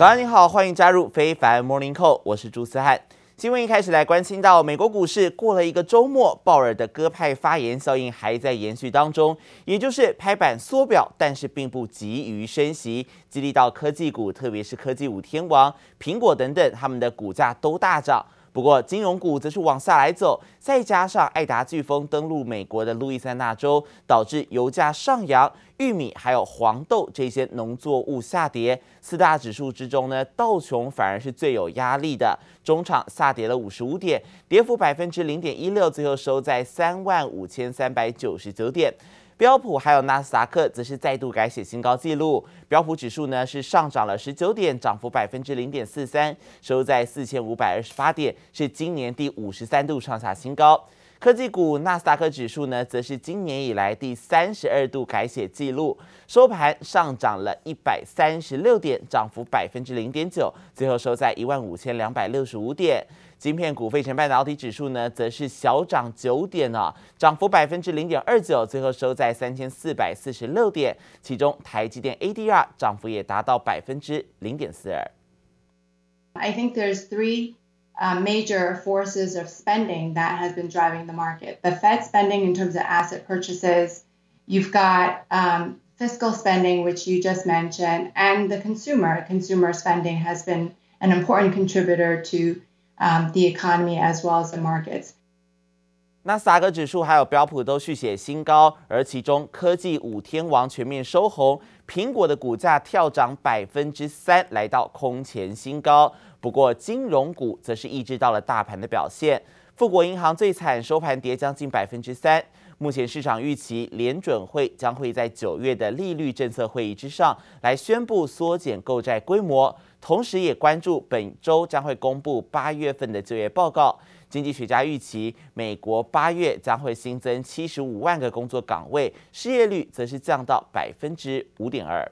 早安你好，欢迎加入非凡 Morning Call，我是朱思翰。新闻一开始来关心到美国股市过了一个周末，鲍尔的鸽派发言效应还在延续当中，也就是拍板缩表，但是并不急于升息，激励到科技股，特别是科技五天王苹果等等，他们的股价都大涨。不过，金融股则是往下来走，再加上爱达飓风登陆美国的路易斯安那州，导致油价上扬，玉米还有黄豆这些农作物下跌。四大指数之中呢，道琼反而是最有压力的，中场下跌了五十五点，跌幅百分之零点一六，最后收在三万五千三百九十九点。标普还有纳斯达克则是再度改写新高纪录，标普指数呢是上涨了十九点，涨幅百分之零点四三，收在四千五百二十八点，是今年第五十三度创下新高。科技股纳斯达克指数呢，则是今年以来第三十二度改写记录，收盘上涨了一百三十六点，涨幅百分之零点九，最后收在一万五千两百六十五点。晶片股费城半导体指数呢，则是小涨九点啊，涨幅百分之零点二九，最后收在三千四百四十六点。其中台积电 ADR 涨幅也达到百分之零点四二。I think there's three. Uh, major forces of spending that has been driving the market. The Fed spending in terms of asset purchases, you've got um, fiscal spending, which you just mentioned, and the consumer. Consumer spending has been an important contributor to um, the economy as well as the markets. 纳斯达克指数还有标普都续写新高，而其中科技五天王全面收红，苹果的股价跳涨百分之三，来到空前新高。不过金融股则是抑制到了大盘的表现，富国银行最惨，收盘跌将近百分之三。目前市场预期联准会将会在九月的利率政策会议之上来宣布缩减购债规模，同时也关注本周将会公布八月份的就业报告。经济学家预期，美国八月将会新增七十五万个工作岗位，失业率则是降到百分之五点二。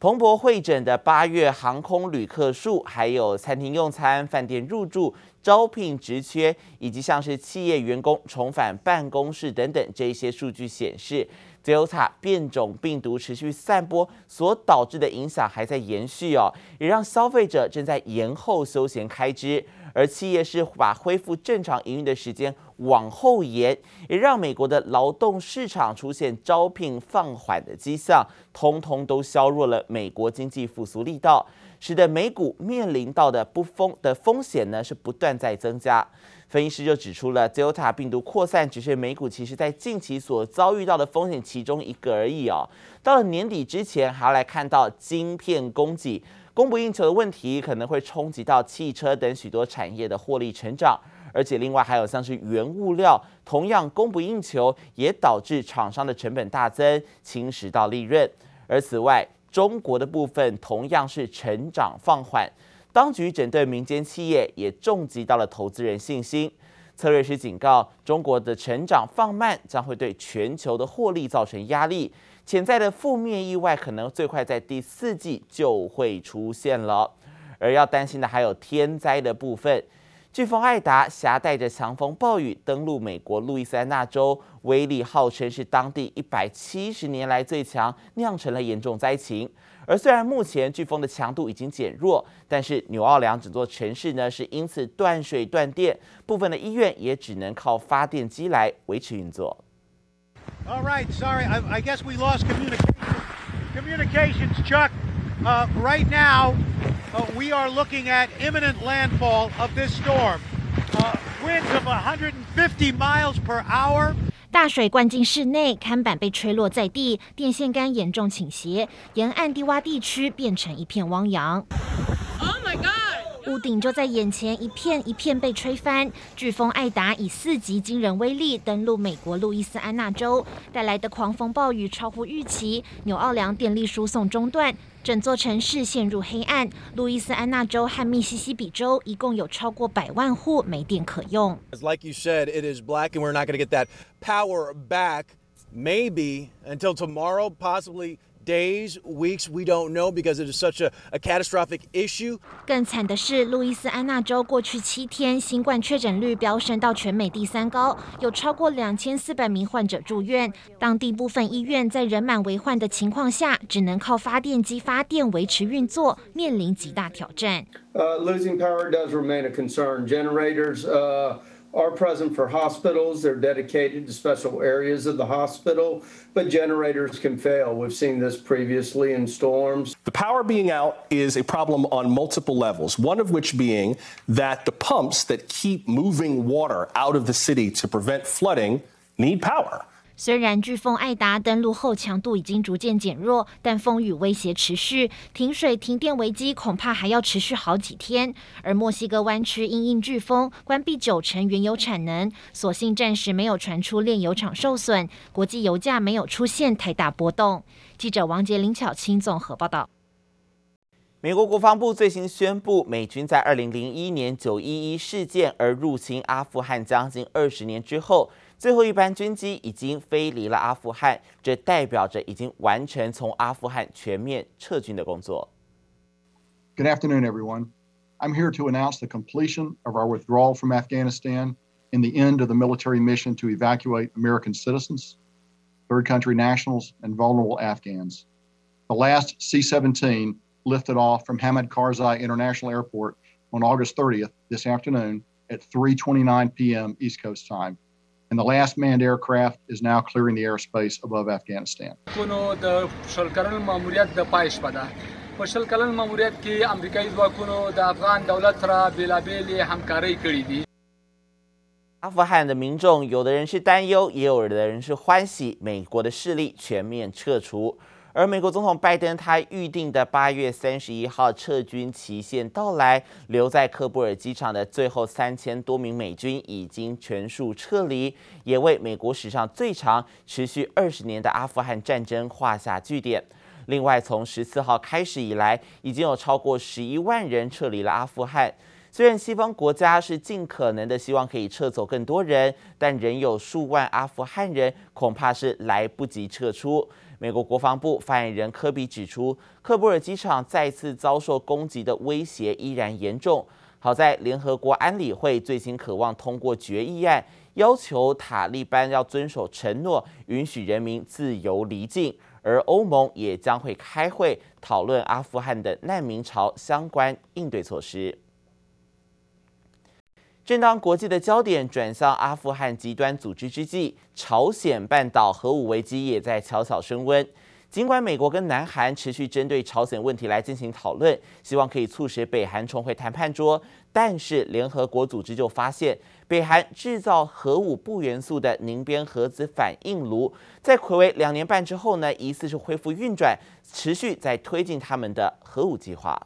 彭博会诊的八月航空旅客数，还有餐厅用餐、饭店入住、招聘职缺，以及像是企业员工重返办公室等等这些数据显示。Delta 变种病毒持续散播所导致的影响还在延续哦，也让消费者正在延后休闲开支，而企业是把恢复正常营运的时间往后延，也让美国的劳动市场出现招聘放缓的迹象，通通都削弱了美国经济复苏力道，使得美股面临到的不风的风险呢是不断在增加。分析师就指出了，Delta 病毒扩散只是美股其实在近期所遭遇到的风险其中一个而已哦。到了年底之前，还要来看到晶片供给供不应求的问题，可能会冲击到汽车等许多产业的获利成长。而且另外还有像是原物料同样供不应求，也导致厂商的成本大增，侵蚀到利润。而此外，中国的部分同样是成长放缓。当局针对民间企业也重击到了投资人信心。策略师警告，中国的成长放慢将会对全球的获利造成压力，潜在的负面意外可能最快在第四季就会出现了。而要担心的还有天灾的部分。飓风艾达携带着强风暴雨登陆美国路易斯安那州，威力号称是当地一百七十年来最强，酿成了严重灾情。而虽然目前飓风的强度已经减弱，但是纽奥良整座城市呢是因此断水断电，部分的医院也只能靠发电机来维持运作。All right, sorry, I guess we lost communications, Chuck. Right now, we are looking at imminent landfall of this storm. Winds of 150 miles per hour. 大水灌进室内，看板被吹落在地，电线杆严重倾斜，沿岸低洼地区变成一片汪洋。Oh my God！屋顶就在眼前，一片一片被吹翻。飓风艾达以四级惊人威力登陆美国路易斯安那州，带来的狂风暴雨超乎预期，纽奥良电力输送中断。整座城市陷入黑暗，路易斯安那州和密西西比州一共有超过百万户没电可用。Like you said, it is black and we're not going to get that power back, maybe until tomorrow, possibly. Days, weeks, we don't know because it is such a, a catastrophic issue. 更惨的是，路易斯安那州过去七天新冠确诊率飙升到全美第三高，有超过两千四百名患者住院。当地部分医院在人满为患的情况下，只能靠发电机发电维持运作，面临极大挑战。Uh, losing power does remain a concern. Generators, uh are present for hospitals. They're dedicated to special areas of the hospital, but generators can fail. We've seen this previously in storms. The power being out is a problem on multiple levels, one of which being that the pumps that keep moving water out of the city to prevent flooding need power. 虽然飓风艾达登陆后强度已经逐渐减弱，但风雨威胁持续，停水停电危机恐怕还要持续好几天。而墨西哥湾区因应飓风关闭九成原油产能，所幸暂时没有传出炼油厂受损，国际油价没有出现太大波动。记者王杰、林巧清综合报道。美国国防部最新宣布，美军在二零零一年九一一事件而入侵阿富汗将近二十年之后。最后一班军机已经飞离了阿富汗，这代表着已经完成从阿富汗全面撤军的工作。Good afternoon, everyone. I'm here to announce the completion of our withdrawal from Afghanistan and the end of the military mission to evacuate American citizens, third country nationals, and vulnerable Afghans. The last C-17 lifted off from Hamid Karzai International Airport on August 30th this afternoon at 3:29 p.m. East Coast time. and the last manned aircraft is now clearing the airspace above Afghanistan. Afghanistan 阿富汗的民众，有的人是担忧，也有的人是欢喜，美国的势力全面撤除。 而美国总统拜登他预定的八月三十一号撤军期限到来，留在喀布尔机场的最后三千多名美军已经全数撤离，也为美国史上最长、持续二十年的阿富汗战争画下句点。另外，从十四号开始以来，已经有超过十一万人撤离了阿富汗。虽然西方国家是尽可能的希望可以撤走更多人，但仍有数万阿富汗人恐怕是来不及撤出。美国国防部发言人科比指出，喀布尔机场再次遭受攻击的威胁依然严重。好在联合国安理会最新渴望通过决议案，要求塔利班要遵守承诺，允许人民自由离境。而欧盟也将会开会讨论阿富汗的难民潮相关应对措施。正当国际的焦点转向阿富汗极端组织之际，朝鲜半岛核武危机也在悄悄升温。尽管美国跟南韩持续针对朝鲜问题来进行讨论，希望可以促使北韩重回谈判桌，但是联合国组织就发现，北韩制造核武不元素的宁边核子反应炉，在睽违两年半之后呢，疑似是恢复运转，持续在推进他们的核武计划。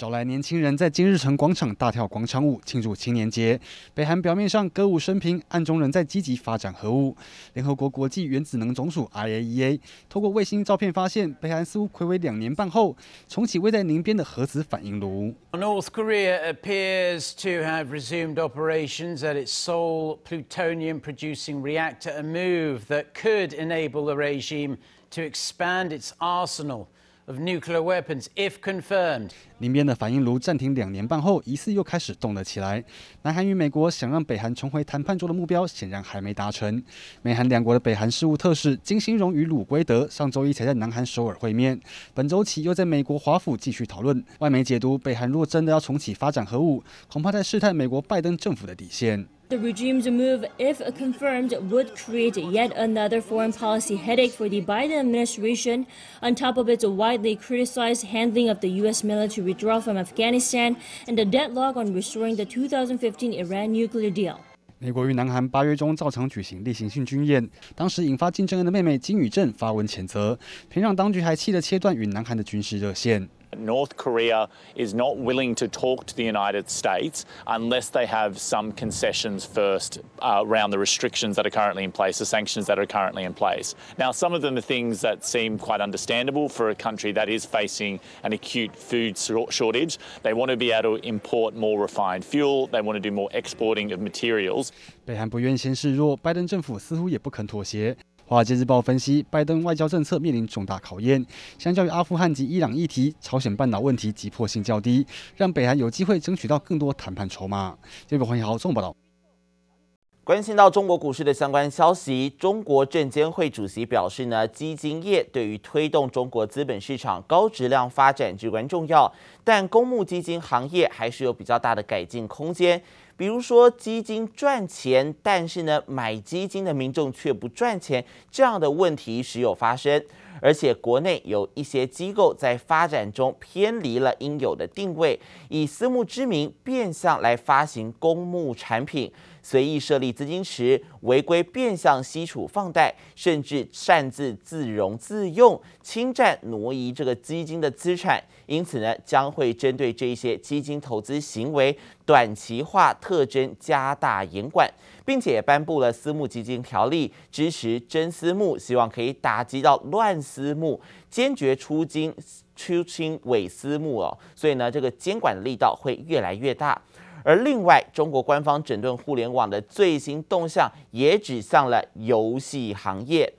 找来年轻人在金日成广场大跳广场舞庆祝青年节。北韩表面上歌舞升平，暗中仍在积极发展核武。联合国国际原子能总署 （IAEA） 透过卫星照片发现，北韩似乎睽违两年半后重启位在宁边的核子反应炉。North Korea appears to have resumed operations at its sole plutonium-producing reactor, a move that could enable the regime to expand its arsenal. Of nuclear weapons, if confirmed. 宁边的反应炉暂停两年半后，疑似又开始动了起来。南韩与美国想让北韩重回谈判桌的目标，显然还没达成。美韩两国的北韩事务特使金星荣与鲁圭德上周一才在南韩首尔会面，本周起又在美国华府继续讨论。外媒解读，北韩若真的要重启发展核武，恐怕在试探美国拜登政府的底线。The regime's move, if confirmed, would create yet another foreign policy headache for the Biden administration, on top of its widely criticized handling of the U.S. military withdrawal from Afghanistan and the deadlock on restoring the 2015 Iran nuclear deal. 美国与南韩八月中照常举行例行性军演，当时引发金正恩的妹妹金与正发文谴责，平壤当局还气得切断与南韩的军事热线。 North Korea is not willing to talk to the United States unless they have some concessions first uh, around the restrictions that are currently in place, the sanctions that are currently in place. Now, some of them are things that seem quite understandable for a country that is facing an acute food shortage. They want to be able to import more refined fuel. They want to do more exporting of materials. 北韩不愿先示弱，拜登政府似乎也不肯妥协。 华尔街日报分析，拜登外交政策面临重大考验。相较于阿富汗及伊朗议题，朝鲜半岛问题急迫性较低，让北韩有机会争取到更多谈判筹码。这边欢迎好中报道。关心到中国股市的相关消息，中国证监会主席表示呢，基金业对于推动中国资本市场高质量发展至关重要，但公募基金行业还是有比较大的改进空间。比如说，基金赚钱，但是呢，买基金的民众却不赚钱，这样的问题时有发生。而且，国内有一些机构在发展中偏离了应有的定位，以私募之名变相来发行公募产品。随意设立资金池，违规变相吸储放贷，甚至擅自自融自用，侵占挪移这个基金的资产。因此呢，将会针对这些基金投资行为短期化特征加大严管，并且颁布了私募基金条例，支持真私募，希望可以打击到乱私募，坚决出金出清伪私募哦。所以呢，这个监管的力道会越来越大。而另外，中国官方整顿互联网的最新动向也指向了游戏行业。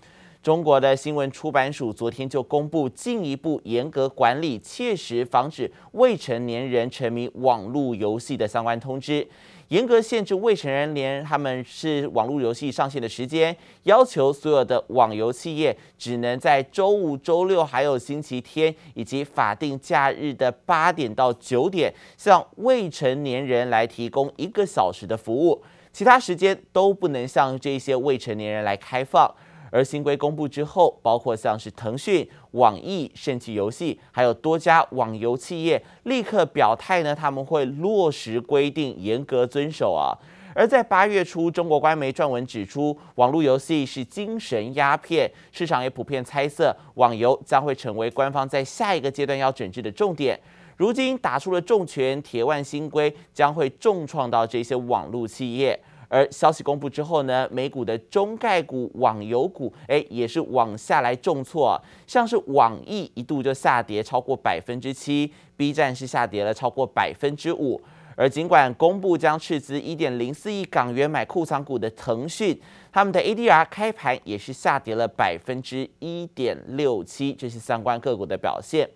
中国的新闻出版署昨天就公布进一步严格管理、切实防止未成年人沉迷网络游戏的相关通知。严格限制未成年人他们是网络游戏上线的时间，要求所有的网游企业只能在周五、周六还有星期天以及法定假日的八点到九点，向未成年人来提供一个小时的服务，其他时间都不能向这些未成年人来开放。而新规公布之后，包括像是腾讯、网易、盛趣游戏，还有多家网游企业立刻表态呢，他们会落实规定，严格遵守啊。而在八月初，中国官媒撰文指出，网络游戏是精神鸦片，市场也普遍猜测，网游将会成为官方在下一个阶段要整治的重点。如今打出了重拳，铁腕新规将会重创到这些网络企业。而消息公布之后呢，美股的中概股网游股，哎，也是往下来重挫，像是网易一度就下跌超过百分之七，B 站是下跌了超过百分之五。而尽管公布将斥资一点零四亿港元买库藏股的腾讯，他们的 ADR 开盘也是下跌了百分之一点六七，这是相关个股的表现。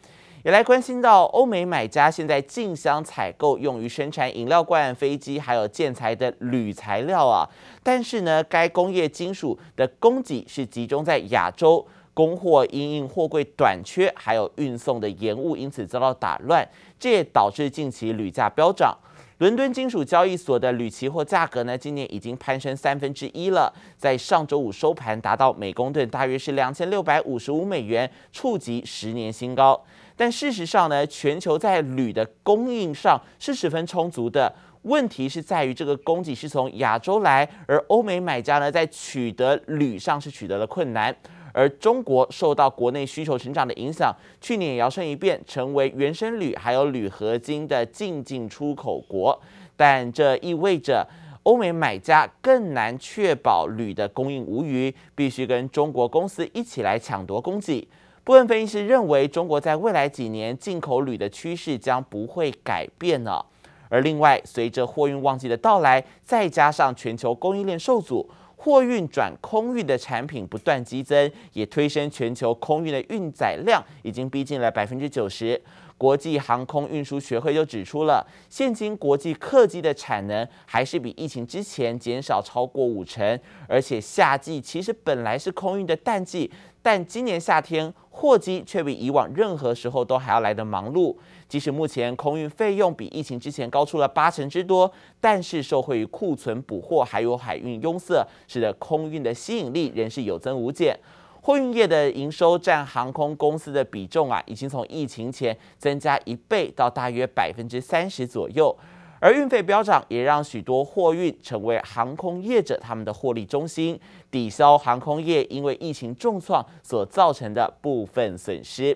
也来关心到欧美买家现在竞相采购用于生产饮料罐、飞机还有建材的铝材料啊，但是呢，该工业金属的供给是集中在亚洲，供货因应货柜短缺，还有运送的延误，因此遭到打乱，这也导致近期铝价飙涨。伦敦金属交易所的铝期货价格呢，今年已经攀升三分之一了，在上周五收盘达到每公吨大约是两千六百五十五美元，触及十年新高。但事实上呢，全球在铝的供应上是十分充足的。问题是在于这个供给是从亚洲来，而欧美买家呢，在取得铝上是取得了困难。而中国受到国内需求成长的影响，去年摇身一变成为原生铝还有铝合金的进进出口国。但这意味着欧美买家更难确保铝的供应无虞，必须跟中国公司一起来抢夺供给。部分分析师认为，中国在未来几年进口铝的趋势将不会改变了。而另外，随着货运旺季的到来，再加上全球供应链受阻，货运转空运的产品不断激增，也推升全球空运的运载量已经逼近了百分之九十。国际航空运输学会就指出了，现今国际客机的产能还是比疫情之前减少超过五成，而且夏季其实本来是空运的淡季。但今年夏天货机却比以往任何时候都还要来得忙碌。即使目前空运费用比疫情之前高出了八成之多，但是受惠于库存补货还有海运拥塞，使得空运的吸引力仍是有增无减。货运业的营收占航空公司的比重啊，已经从疫情前增加一倍到大约百分之三十左右。而运费飙涨，也让许多货运成为航空业者他们的获利中心，抵消航空业因为疫情重创所造成的部分损失。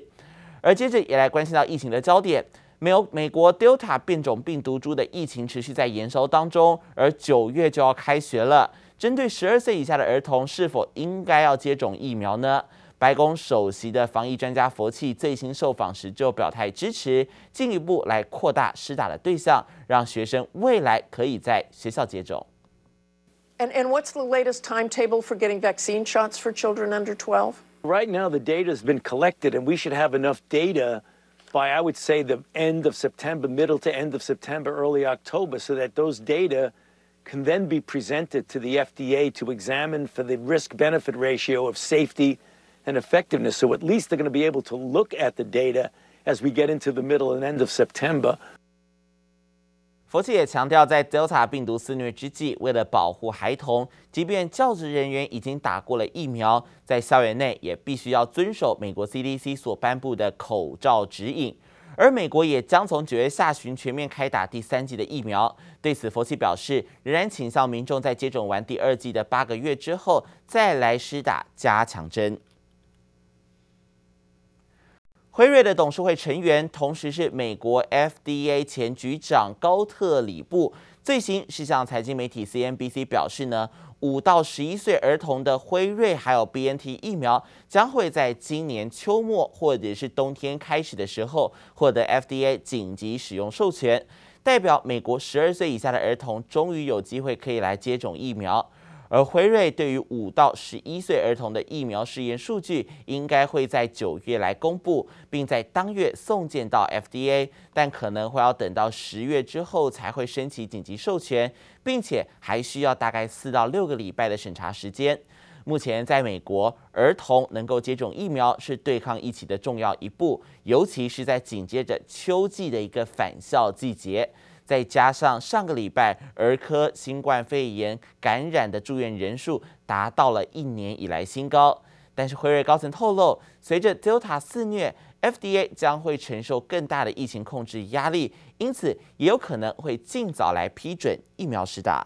而接着也来关心到疫情的焦点，没有美国 Delta 变种病毒株的疫情持续在延烧当中，而九月就要开学了，针对十二岁以下的儿童，是否应该要接种疫苗呢？白宫首席的防疫专家佛奇最新受访时就表态支持，进一步来扩大施打的对象，让学生未来可以在学校接种。 And, and what's the latest timetable for getting vaccine shots for children under 12? Right now, the data has been collected, and we should have enough data by, I would say, the end of September, middle to end of September, early October, so that those data can then be presented to the FDA to examine for the risk benefit ratio of safety and effectiveness. So at least they're going to be able to look at the data as we get into the middle and end of September. 佛奇也强调，在 Delta 病毒肆虐之际，为了保护孩童，即便教职人员已经打过了疫苗，在校园内也必须要遵守美国 CDC 所颁布的口罩指引。而美国也将从九月下旬全面开打第三剂的疫苗。对此，佛奇表示，仍然倾向民众在接种完第二剂的八个月之后，再来施打加强针。辉瑞的董事会成员，同时是美国 FDA 前局长高特里布，最新是向财经媒体 CNBC 表示呢，五到十一岁儿童的辉瑞还有 BNT 疫苗，将会在今年秋末或者是冬天开始的时候获得 FDA 紧急使用授权，代表美国十二岁以下的儿童终于有机会可以来接种疫苗。而辉瑞对于五到十一岁儿童的疫苗试验数据，应该会在九月来公布，并在当月送件到 FDA，但可能会要等到十月之后才会申请紧急授权，并且还需要大概四到六个礼拜的审查时间。目前在美国，儿童能够接种疫苗是对抗疫情的重要一步，尤其是在紧接着秋季的一个返校季节。再加上上个礼拜儿科新冠肺炎感染的住院人数达到了一年以来新高，但是辉瑞高层透露，随着 Delta 肆虐，FDA 将会承受更大的疫情控制压力，因此也有可能会尽早来批准疫苗施打。